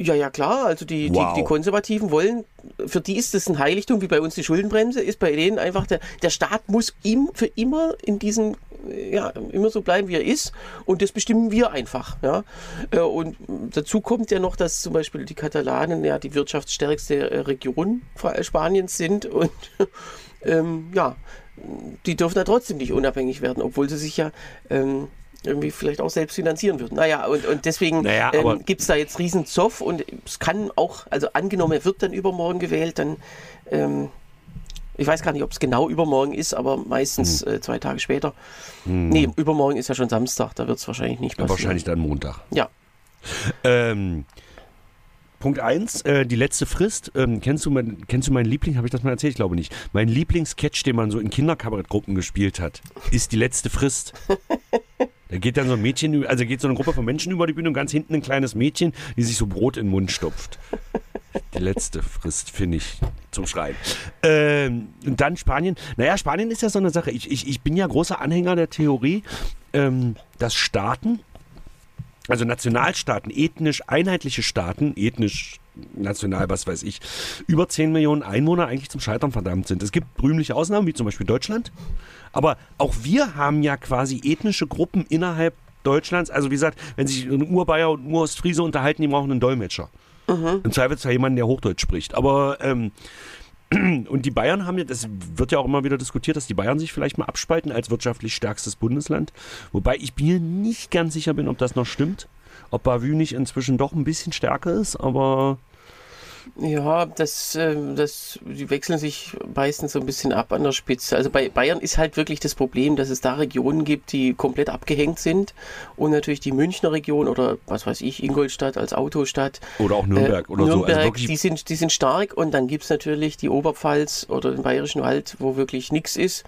Ja, ja, klar. Also die, Wow. die, die Konservativen wollen, für die ist das ein Heiligtum, wie bei uns die Schuldenbremse, ist bei denen einfach, der, der Staat muss im, für immer in diesem, äh, ja, immer so bleiben, wie er ist. Und das bestimmen wir einfach. Ja. Äh, Und dazu kommt ja noch, dass zum Beispiel die Katalanen ja die wirtschaftsstärkste äh, Region Spaniens sind. Und ähm, ja, die dürfen da trotzdem nicht unabhängig werden, obwohl sie sich ja ähm, irgendwie vielleicht auch selbst finanzieren würden. Naja, und, und deswegen Naja, ähm, gibt es da jetzt riesen Zoff und es kann auch, also angenommen, er wird dann übermorgen gewählt, dann, ähm, ich weiß gar nicht, ob es genau übermorgen ist, aber meistens Hm. äh, zwei Tage später. Nee, übermorgen ist ja schon Samstag, da wird es wahrscheinlich nicht passieren. wahrscheinlich dann Montag. Ja. Ähm, Punkt 1, äh, die letzte Frist. Ähm, kennst, du mein, kennst du meinen Liebling? Habe ich das mal erzählt? Ich glaube nicht. Mein Lieblingssketch, den man so in Kinderkabarettgruppen gespielt hat, ist die letzte Frist. Da geht dann so ein Mädchen, also geht so eine Gruppe von Menschen über die Bühne und ganz hinten ein kleines Mädchen, die sich so Brot in den Mund stopft. Die letzte Frist, finde ich, zum Schreien. Ähm, und dann Spanien. Naja, Spanien ist ja so eine Sache. Ich, ich, ich bin ja großer Anhänger der Theorie, ähm, dass Staaten also Nationalstaaten, ethnisch einheitliche Staaten, ethnisch, national, was weiß ich, über 10 Millionen Einwohner eigentlich zum Scheitern verdammt sind. Es gibt rühmliche Ausnahmen, wie zum Beispiel Deutschland. Aber auch wir haben ja quasi ethnische Gruppen innerhalb Deutschlands. Also wie gesagt, wenn sich ein Urbayer und ein Urostfriese unterhalten, die brauchen einen Dolmetscher. Im Zweifelsfall jemanden, der Hochdeutsch spricht. Aber ähm, und die Bayern haben ja, das wird ja auch immer wieder diskutiert, dass die Bayern sich vielleicht mal abspalten als wirtschaftlich stärkstes Bundesland. Wobei ich mir nicht ganz sicher bin, ob das noch stimmt. Ob Bavü nicht inzwischen doch ein bisschen stärker ist, aber Ja, das, ähm, das, die wechseln sich meistens so ein bisschen ab an der Spitze. Also bei Bayern ist halt wirklich das Problem, dass es da Regionen gibt, die komplett abgehängt sind. Und natürlich die Münchner Region oder was weiß ich, Ingolstadt als Autostadt. oder auch Nürnberg Äh, oder so. Nürnberg, Also wirklich, die, sind, die sind stark. Und dann gibt es natürlich die Oberpfalz oder den Bayerischen Wald, wo wirklich nichts ist.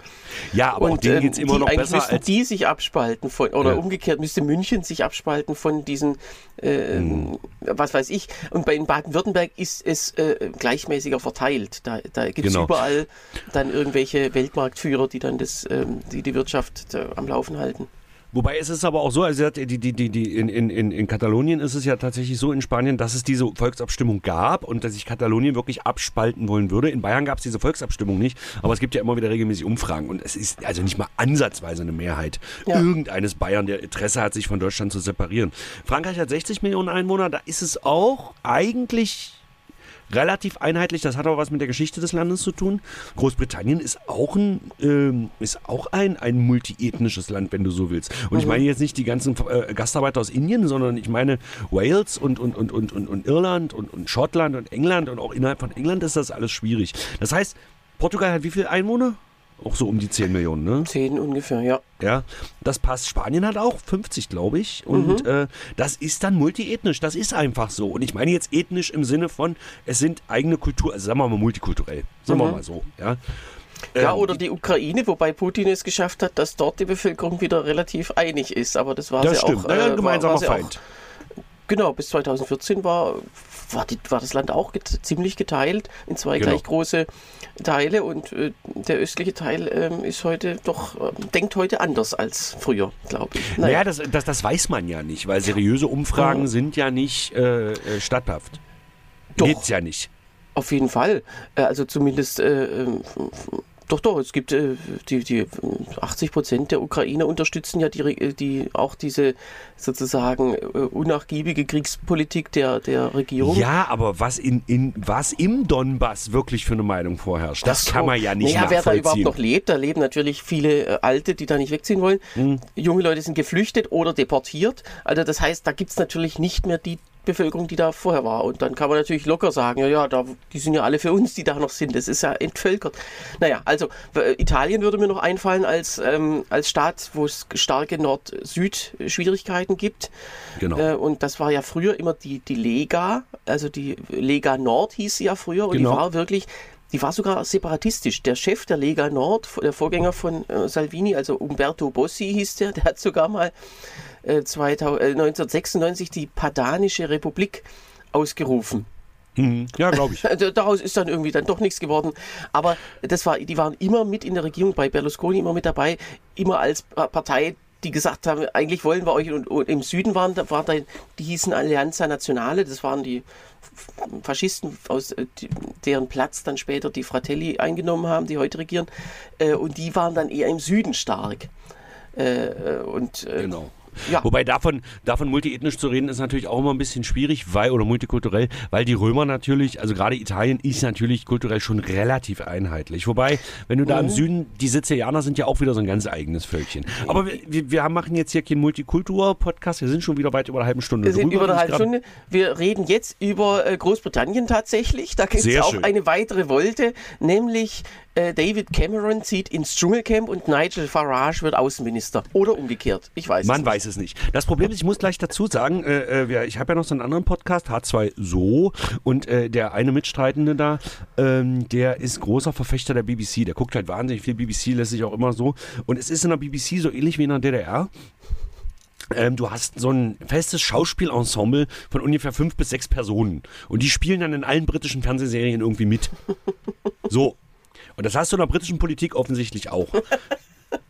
ja, aber auch und denen ähm, geht es immer die, noch eigentlich besser müssten als. die sich abspalten von, oder Ja. umgekehrt müsste München sich abspalten von diesen, äh, Hm. was weiß ich. Und bei in Baden-Württemberg ist es äh, gleichmäßiger verteilt. Da, da gibt es Genau. überall dann irgendwelche Weltmarktführer, die dann das, ähm, die, die Wirtschaft äh, am Laufen halten. Wobei es ist aber auch so, also die, die, die, die, in, in, in Katalonien ist es ja tatsächlich so in Spanien, dass es diese Volksabstimmung gab und dass sich Katalonien wirklich abspalten wollen würde. In Bayern gab es diese Volksabstimmung nicht, aber es gibt ja immer wieder regelmäßig Umfragen und es ist also nicht mal ansatzweise eine Mehrheit Ja. irgendeines Bayern, der Interesse hat, sich von Deutschland zu separieren. Frankreich hat 60 Millionen Einwohner, da ist es auch eigentlich relativ einheitlich. Das hat aber was mit der Geschichte des Landes zu tun. Großbritannien ist auch ein, ähm, ist auch ein, ein multiethnisches Land, wenn du so willst. Und ich meine jetzt nicht die ganzen äh, Gastarbeiter aus Indien, sondern ich meine Wales und, und, und, und, und, und Irland und, und Schottland und England und auch innerhalb von England ist das alles schwierig. Das heißt, Portugal hat wie viele Einwohner? Auch so um die 10 Millionen, ne? Zehn ungefähr, ja. Ja, das passt. Spanien hat auch 50, glaube ich. Und äh, das ist dann multiethnisch. Das ist einfach so. Und ich meine jetzt ethnisch im Sinne von, es sind eigene Kultur, also sagen wir mal multikulturell. Sagen wir mal so, ja. Ja, Ähm, oder die Ukraine, wobei Putin es geschafft hat, dass dort die Bevölkerung wieder relativ einig ist. Aber das war Das stimmt. auch. äh, ein war- gemeinsamer war sie auch- Feind. Genau, bis 2014 war, war, die, war das Land auch get, ziemlich geteilt in zwei Genau. gleich große Teile und äh, der östliche Teil ähm, ist heute doch, ähm, denkt heute anders als früher, glaube ich. Naja, das, das, das weiß man ja nicht, weil seriöse Umfragen Mhm. sind ja nicht äh, äh, statthaft. Doch. Geht's ja nicht. Auf jeden Fall. Äh, Also zumindest, äh, ähm, doch, doch, es gibt äh, die, die äh, 80 Prozent der Ukrainer unterstützen ja die, Re- die, auch diese sozusagen äh, unnachgiebige Kriegspolitik der, der Regierung. Ja, aber was, in, in, was im Donbass wirklich für eine Meinung vorherrscht, das so. kann man ja nicht naja, wer da überhaupt nachvollziehen. noch lebt, da leben natürlich viele äh, Alte, die da nicht wegziehen wollen. Hm. Junge Leute sind geflüchtet oder deportiert. Also das heißt, da gibt es natürlich nicht mehr die Bevölkerung, die da vorher war. Und dann kann man natürlich locker sagen, ja, ja, da, die sind ja alle für uns, die da noch sind. Das ist ja entvölkert. Naja, also äh, Italien würde mir noch einfallen als, ähm, als Staat, wo es starke Nord-Süd-Schwierigkeiten gibt. Genau. Äh, und das war ja früher immer die, die Lega, also die Lega Nord hieß sie ja früher und Genau. die war wirklich, die war sogar separatistisch. Der Chef der Lega Nord, der Vorgänger von äh, Salvini, also Umberto Bossi hieß der, der hat sogar mal äh, 2000, äh, 1996 die Padanische Republik ausgerufen. Mhm. Ja, glaube ich. Daraus ist dann irgendwie dann doch nichts geworden. Aber das war, die waren immer mit in der Regierung bei Berlusconi, immer mit dabei, immer als Pa- Partei, die gesagt haben, eigentlich wollen wir euch und, und im Süden waren, da war da, die hießen Allianza Nazionale, das waren die Faschisten, aus äh, deren Platz dann später die Fratelli eingenommen haben, die heute regieren. Äh, und die waren dann eher im Süden stark. Äh, äh, und äh, Genau. Ja. Wobei davon, davon multiethnisch zu reden, ist natürlich auch immer ein bisschen schwierig, weil, oder multikulturell, weil die Römer natürlich, also gerade Italien ist natürlich kulturell schon relativ einheitlich. Wobei, wenn du da Mhm. im Süden, die Sizilianer sind ja auch wieder so ein ganz eigenes Völkchen. Aber wir, wir, machen jetzt hier keinen Multikultur-Podcast, wir sind schon wieder weit über eine halbe Stunde Wir sind drüber, über eine halbe Stunde. Wir reden jetzt über äh, Großbritannien tatsächlich. Da gibt es auch schön. eine weitere Wolte, nämlich äh, David Cameron zieht ins Dschungelcamp und Nigel Farage wird Außenminister. Oder umgekehrt. Ich weiß Man es nicht. weiß es nicht. Das Problem ist, ich muss gleich dazu sagen, äh, äh, ich habe ja noch so einen anderen Podcast, H2 So, und äh, der eine Mitstreitende da, ähm, der ist großer Verfechter der BBC. Der guckt halt wahnsinnig viel BBC, lässt sich auch immer so. Und es ist in der BBC so ähnlich wie in der DDR. Ähm, du hast so ein festes Schauspielensemble von ungefähr fünf bis sechs Personen. Und die spielen dann in allen britischen Fernsehserien irgendwie mit. So. Und das hast du in der britischen Politik offensichtlich auch.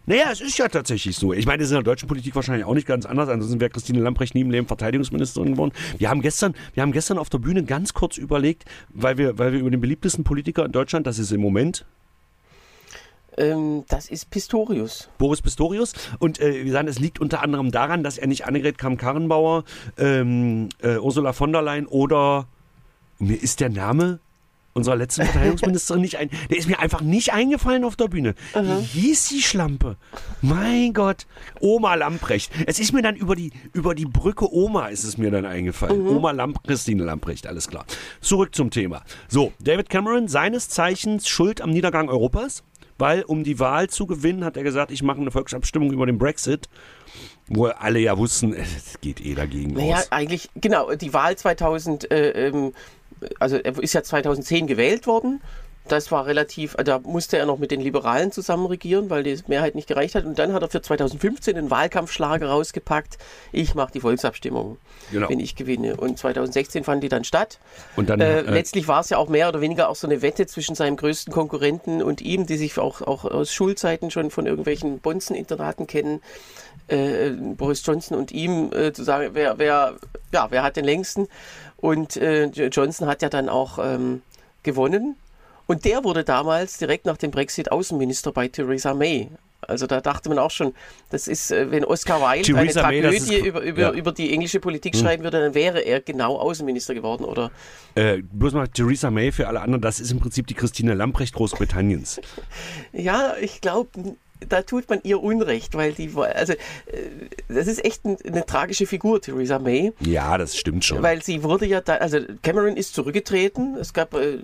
Naja, es ist ja tatsächlich so. Ich meine, das ist in der deutschen Politik wahrscheinlich auch nicht ganz anders. Ansonsten wäre Christine Lamprecht nie im Leben Verteidigungsministerin geworden. Wir haben gestern, wir haben gestern auf der Bühne ganz kurz überlegt, weil wir, weil wir über den beliebtesten Politiker in Deutschland, das ist im Moment Ähm, das ist Pistorius. Boris Pistorius. Und äh, wir sagen, es liegt unter anderem daran, dass er nicht Annegret Kramp-Karrenbauer, ähm, äh, Ursula von der Leyen oder mir ist der Name unserer letzten Verteidigungsministerin nicht ein. Der ist mir einfach nicht eingefallen auf der Bühne. Wie hieß die Schlampe? Mein Gott. Oma Lamprecht. Es ist mir dann über die, über die Brücke Oma ist es mir dann eingefallen. Oma Lamp Christine Lamprecht, alles klar. Zurück zum Thema. So, David Cameron, seines Zeichens Schuld am Niedergang Europas. Weil, um die Wahl zu gewinnen, hat er gesagt, ich mache eine Volksabstimmung über den Brexit. Wo alle ja wussten, es geht eh dagegen Naja, aus. eigentlich, genau, die Wahl 2000, äh, ähm, also er ist ja 2010 gewählt worden. Das war relativ, äh, da musste er noch mit den Liberalen zusammen regieren, weil die Mehrheit nicht gereicht hat. Und dann hat er für 2015 einen Wahlkampfschlager rausgepackt. Ich mache die Volksabstimmung, Genau. wenn ich gewinne. Und 2016 fand die dann statt. Und dann, Äh, äh, letztlich war es ja auch mehr oder weniger auch so eine Wette zwischen seinem größten Konkurrenten und ihm, die sich auch, auch aus Schulzeiten schon von irgendwelchen Bonzen-Internaten kennen. äh, Boris Johnson und ihm äh, zu sagen, wer, wer, ja, wer hat den längsten. Und äh, Johnson hat ja dann auch ähm, gewonnen. Und der wurde damals direkt nach dem Brexit Außenminister bei Theresa May. Also da dachte man auch schon, das ist, äh, wenn Oscar Wilde Theresa eine Tragödie über, über, ja. über die englische Politik schreiben würde, dann wäre er genau Außenminister geworden. Oder Äh, bloß mal Theresa May für alle anderen, das ist im Prinzip die Christine Lamprecht Großbritanniens. ja, ich glaube, da tut man ihr Unrecht, weil die, also äh, das ist echt ein, eine tragische Figur, Theresa May. Ja, das stimmt schon. Weil sie wurde ja da, also Cameron ist zurückgetreten. Es gab, äh, äh,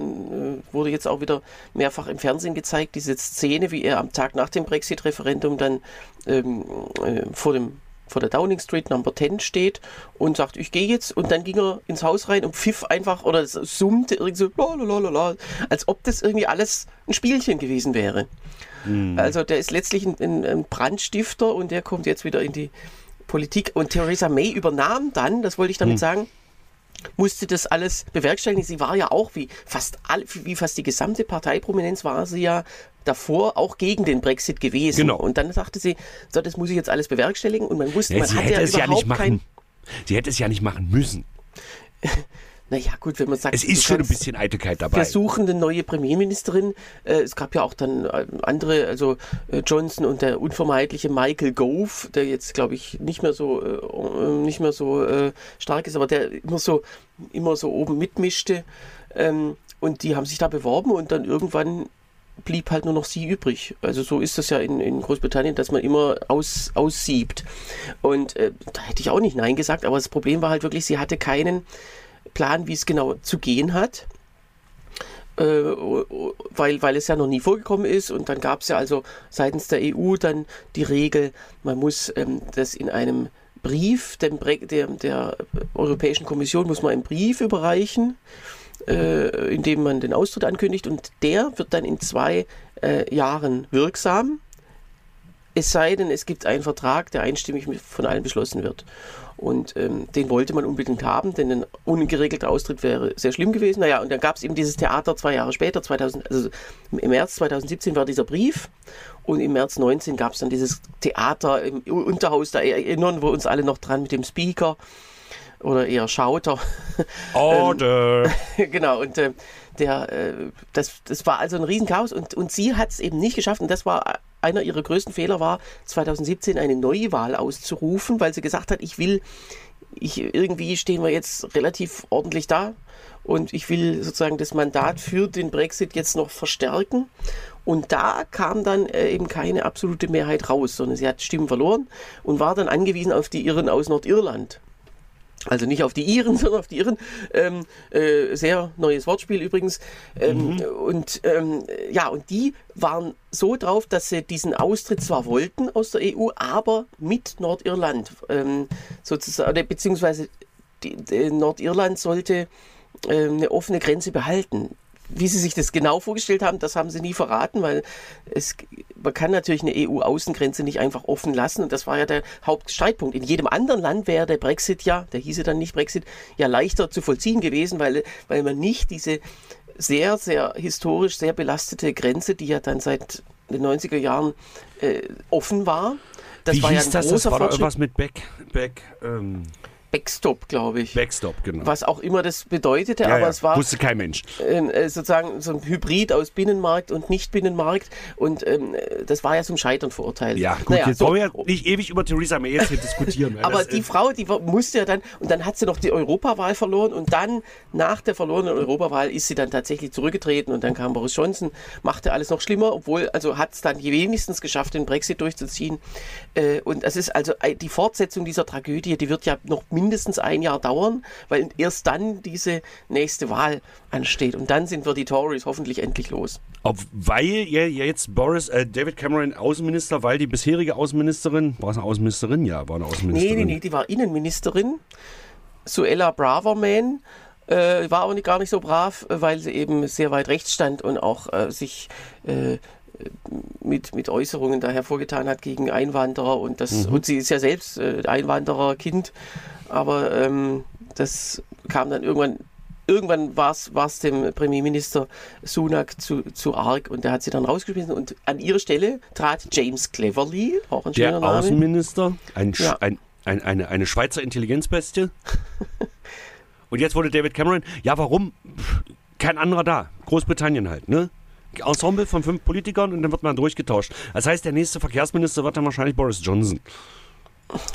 wurde jetzt auch wieder mehrfach im Fernsehen gezeigt, diese Szene, wie er am Tag nach dem Brexit-Referendum dann ähm, äh, vor dem vor der Downing Street Number 10 steht und sagt, ich gehe jetzt und dann ging er ins Haus rein und pfiff einfach oder summte irgendwie so lalalala, als ob das irgendwie alles ein Spielchen gewesen wäre. Also der ist letztlich ein, ein, Brandstifter und der kommt jetzt wieder in die Politik und Theresa May übernahm dann, das wollte ich damit sagen, musste das alles bewerkstelligen. Sie war ja auch wie fast all, wie fast die gesamte Parteiprominenz war sie ja davor auch gegen den Brexit gewesen. Genau. Und dann sagte sie, so, das muss ich jetzt alles bewerkstelligen und man wusste, Ja, man sie hat hätte ja es ja überhaupt nicht kein machen. Sie hätte es ja nicht machen müssen. Naja, gut, wenn man sagt, Es ist schon ein bisschen Eitelkeit dabei. Wir suchen eine neue Premierministerin. Äh, es gab ja auch dann äh, andere, also äh, Johnson und der unvermeidliche Michael Gove, der jetzt, glaube ich, nicht mehr so äh, nicht mehr so stark ist, aber der immer so immer so oben mitmischte. Ähm, und die haben sich da beworben und dann irgendwann blieb halt nur noch sie übrig. Also so ist das ja in, in Großbritannien, dass man immer aus, aussiebt. Und äh, da hätte ich auch nicht Nein gesagt, aber das Problem war halt wirklich, sie hatte keinen Plan, wie es genau zu gehen hat. Äh, weil, weil es ja noch nie vorgekommen ist und dann gab es ja also seitens der EU dann die Regel, man muss ähm, das in einem Brief dem, der, der Europäischen Kommission muss man einen Brief überreichen, äh, in dem man den Austritt ankündigt und der wird dann in zwei äh, Jahren wirksam, es sei denn, es gibt einen Vertrag, der einstimmig von allen beschlossen wird. Und ähm, den wollte man unbedingt haben, denn ein ungeregelter Austritt wäre sehr schlimm gewesen. Naja, und dann gab es eben dieses Theater zwei Jahre später, 2000, also im März 2017 war dieser Brief und im März 19 gab es dann dieses Theater im Unterhaus, da erinnern wir uns alle noch dran mit dem Speaker oder eher Schauter. Order. genau, und äh, der, äh, das, das war also ein Riesenchaos und, und sie hat es eben nicht geschafft und das war einer ihrer größten Fehler war 2017 eine Neuwahl auszurufen, weil sie gesagt hat, ich will, ich irgendwie stehen wir jetzt relativ ordentlich da und ich will sozusagen das Mandat für den Brexit jetzt noch verstärken. Und da kam dann äh, eben keine absolute Mehrheit raus, sondern sie hat Stimmen verloren und war dann angewiesen auf die Irren aus Nordirland. Also nicht auf die Iren, sondern auf die Iren. Ähm, äh, sehr neues Wortspiel übrigens. Ähm, Und ähm, ja, und die waren so drauf, dass sie diesen Austritt zwar wollten aus der EU, aber mit Nordirland ähm, sozusagen, beziehungsweise die, die Nordirland sollte ähm, eine offene Grenze behalten. Wie sie sich das genau vorgestellt haben, das haben sie nie verraten, weil es, man kann natürlich eine EU-Außengrenze nicht einfach offen lassen und das war ja der Hauptstreitpunkt. In jedem anderen Land wäre der Brexit ja, der hieße dann nicht Brexit, ja leichter zu vollziehen gewesen, weil, weil man nicht diese sehr, sehr historisch sehr belastete Grenze, die ja dann seit den 90er Jahren äh, offen war. Das Wie war ja hieß ein das? großer Das war Fortschritt. irgendwas mit Back, Back, ähm, Backstop, glaube ich. Backstop, genau. Was auch immer das bedeutete, ja, aber ja. es war Wusste kein Mensch. äh, sozusagen so ein Hybrid aus Binnenmarkt und Nicht-Binnenmarkt und ähm, äh, das war ja zum Scheitern verurteilt. Ja, gut, Naja, jetzt so. wollen wir ja nicht ewig über Theresa May jetzt hier diskutieren. weil Aber das, die äh, Frau, die musste ja dann, und dann hat sie noch die Europawahl verloren und dann nach der verlorenen Europawahl ist sie dann tatsächlich zurückgetreten und dann kam Boris Johnson, machte alles noch schlimmer, obwohl, also hat es dann wenigstens geschafft, den Brexit durchzuziehen. Äh, und es ist also ein- die Fortsetzung dieser Tragödie, die wird ja noch mindestens ein Jahr dauern, weil erst dann diese nächste Wahl ansteht und dann sind wir die Tories hoffentlich endlich los. Ob, weil ja, jetzt Boris, äh, David Cameron Außenminister, weil die bisherige Außenministerin, war es eine Außenministerin? Ja, war eine Nee, Außenministerin. nee, nee, die war Innenministerin, Suella Braverman. Äh, war aber nicht, gar nicht so brav, äh, weil sie eben sehr weit rechts stand und auch äh, sich äh, mit, mit Äußerungen da hervorgetan hat gegen Einwanderer und das und sie ist ja selbst äh, Einwandererkind, aber ähm, das kam dann irgendwann irgendwann war es dem Premierminister Sunak zu, zu arg und der hat sie dann rausgeschmissen und an ihre Stelle trat James Cleverly, auch ein Der schöner Name. Außenminister, ein, Ja. ein, ein, eine, eine Schweizer Intelligenzbestie. Und jetzt wurde David Cameron, ja warum? Kein anderer da. Großbritannien halt, ne? Ensemble von fünf Politikern und dann wird man durchgetauscht. Das heißt, der nächste Verkehrsminister wird dann wahrscheinlich Boris Johnson.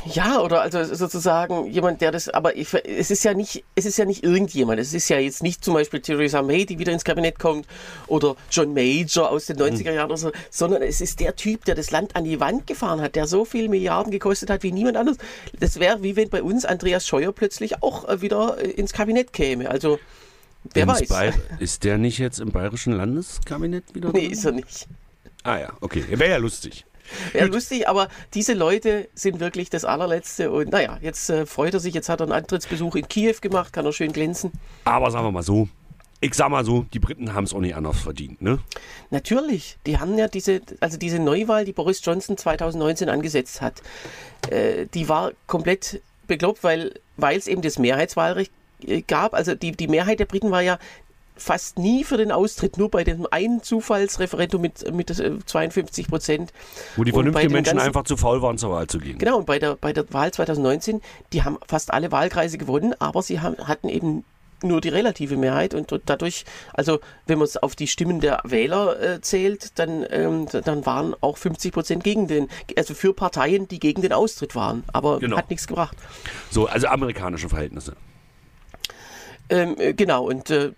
Ja, oder also sozusagen jemand, der das, aber ich, es ist ja nicht, es ist ja nicht irgendjemand. Es ist ja jetzt nicht zum Beispiel Theresa May, die wieder ins Kabinett kommt, oder John Major aus den 90er Jahren oder so, sondern es ist der Typ, der das Land an die Wand gefahren hat, der so viel Milliarden gekostet hat wie niemand anderes. Das wäre wie wenn bei uns Andreas Scheuer plötzlich auch äh, wieder äh, ins Kabinett käme. Also wer Ins weiß. Bay- ist der nicht jetzt im bayerischen Landeskabinett wieder? Nee, drin? ist er nicht. Ah ja, okay. Wäre ja lustig. Wäre lustig, aber diese Leute sind wirklich das allerletzte. Und naja, jetzt äh, freut er sich, jetzt hat er einen Antrittsbesuch in Kiew gemacht, kann er schön glänzen. Aber sagen wir mal so, ich sag mal so, die Briten haben es auch nicht anders verdient, ne? Natürlich, die haben ja diese, also diese Neuwahl, die Boris Johnson 2019 angesetzt hat, äh, die war komplett bekloppt, weil es eben das Mehrheitswahlrecht gab. Also die, die Mehrheit der Briten war ja fast nie für den Austritt, nur bei dem einen Zufallsreferendum mit, mit äh, 52 Prozent. Wo die vernünftigen Menschen ganzen- einfach zu faul waren, zur Wahl zu gehen. Genau, und bei der, bei der Wahl 2019, die haben fast alle Wahlkreise gewonnen, aber sie haben, hatten eben nur die relative Mehrheit und dadurch, also wenn man es auf die Stimmen der Wähler äh, zählt, dann, ähm, dann waren auch 50 Prozent gegen den, also für Parteien, die gegen den Austritt waren, aber Genau. hat nichts gebracht. So, also amerikanische Verhältnisse. Ähm, äh, genau, und äh,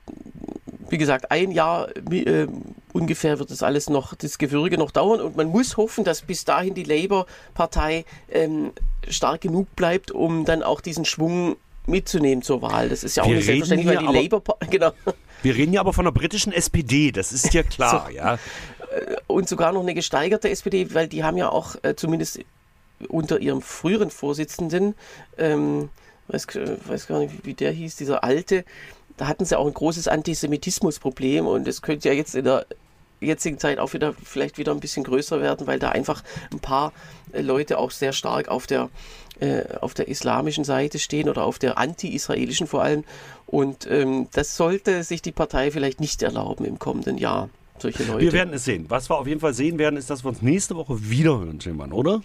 wie gesagt, ein Jahr äh, ungefähr wird das alles noch, das Gewürge noch dauern und man muss hoffen, dass bis dahin die Labour-Partei ähm, stark genug bleibt, um dann auch diesen Schwung mitzunehmen zur Wahl. Das ist ja auch Wir nicht selbstverständlich, weil die aber- Labour, genau, Wir reden ja aber von der britischen SPD, das ist ja klar, ja. und sogar noch eine gesteigerte SPD, weil die haben ja auch äh, zumindest unter ihrem früheren Vorsitzenden, ähm, weiß, äh, weiß gar nicht, wie der hieß, dieser alte, da hatten sie auch ein großes Antisemitismusproblem und es könnte ja jetzt in der jetzigen Zeit auch wieder vielleicht wieder ein bisschen größer werden, weil da einfach ein paar äh, Leute auch sehr stark auf der äh, auf der islamischen Seite stehen oder auf der anti-israelischen vor allem und ähm, das sollte sich die Partei vielleicht nicht erlauben im kommenden Jahr solche Leute. Wir werden es sehen. Was wir auf jeden Fall sehen werden, ist, dass wir uns nächste Woche wiederhören, Schillmann, oder?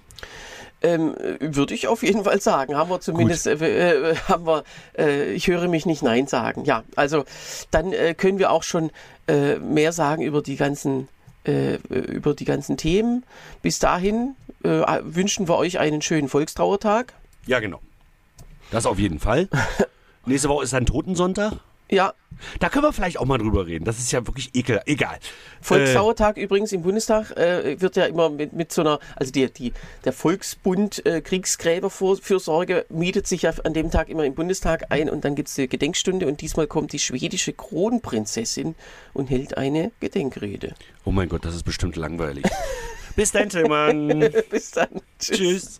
Ähm, äh, Würde ich auf jeden Fall sagen. Haben wir zumindest, äh, äh, haben wir, äh, ich höre mich nicht Nein sagen. Ja, also dann äh, können wir auch schon äh, mehr sagen über die ganzen, über die ganzen Themen. Bis dahin wünschen wir euch einen schönen Volkstrauertag. Ja, genau. Das auf jeden Fall. Nächste Woche ist dann Totensonntag. Ja, Da können wir vielleicht auch mal drüber reden. Das ist ja wirklich ekel. Egal. Volkstrauertag übrigens im Bundestag äh, wird ja immer mit, mit so einer, also die, die, der Volksbund äh, Kriegsgräberfürsorge mietet sich ja an dem Tag immer im Bundestag ein und dann gibt es die Gedenkstunde und diesmal kommt die schwedische Kronprinzessin und hält eine Gedenkrede. Oh mein Gott, das ist bestimmt langweilig. Bis dann, Schillmann. Bis dann. Tschüss.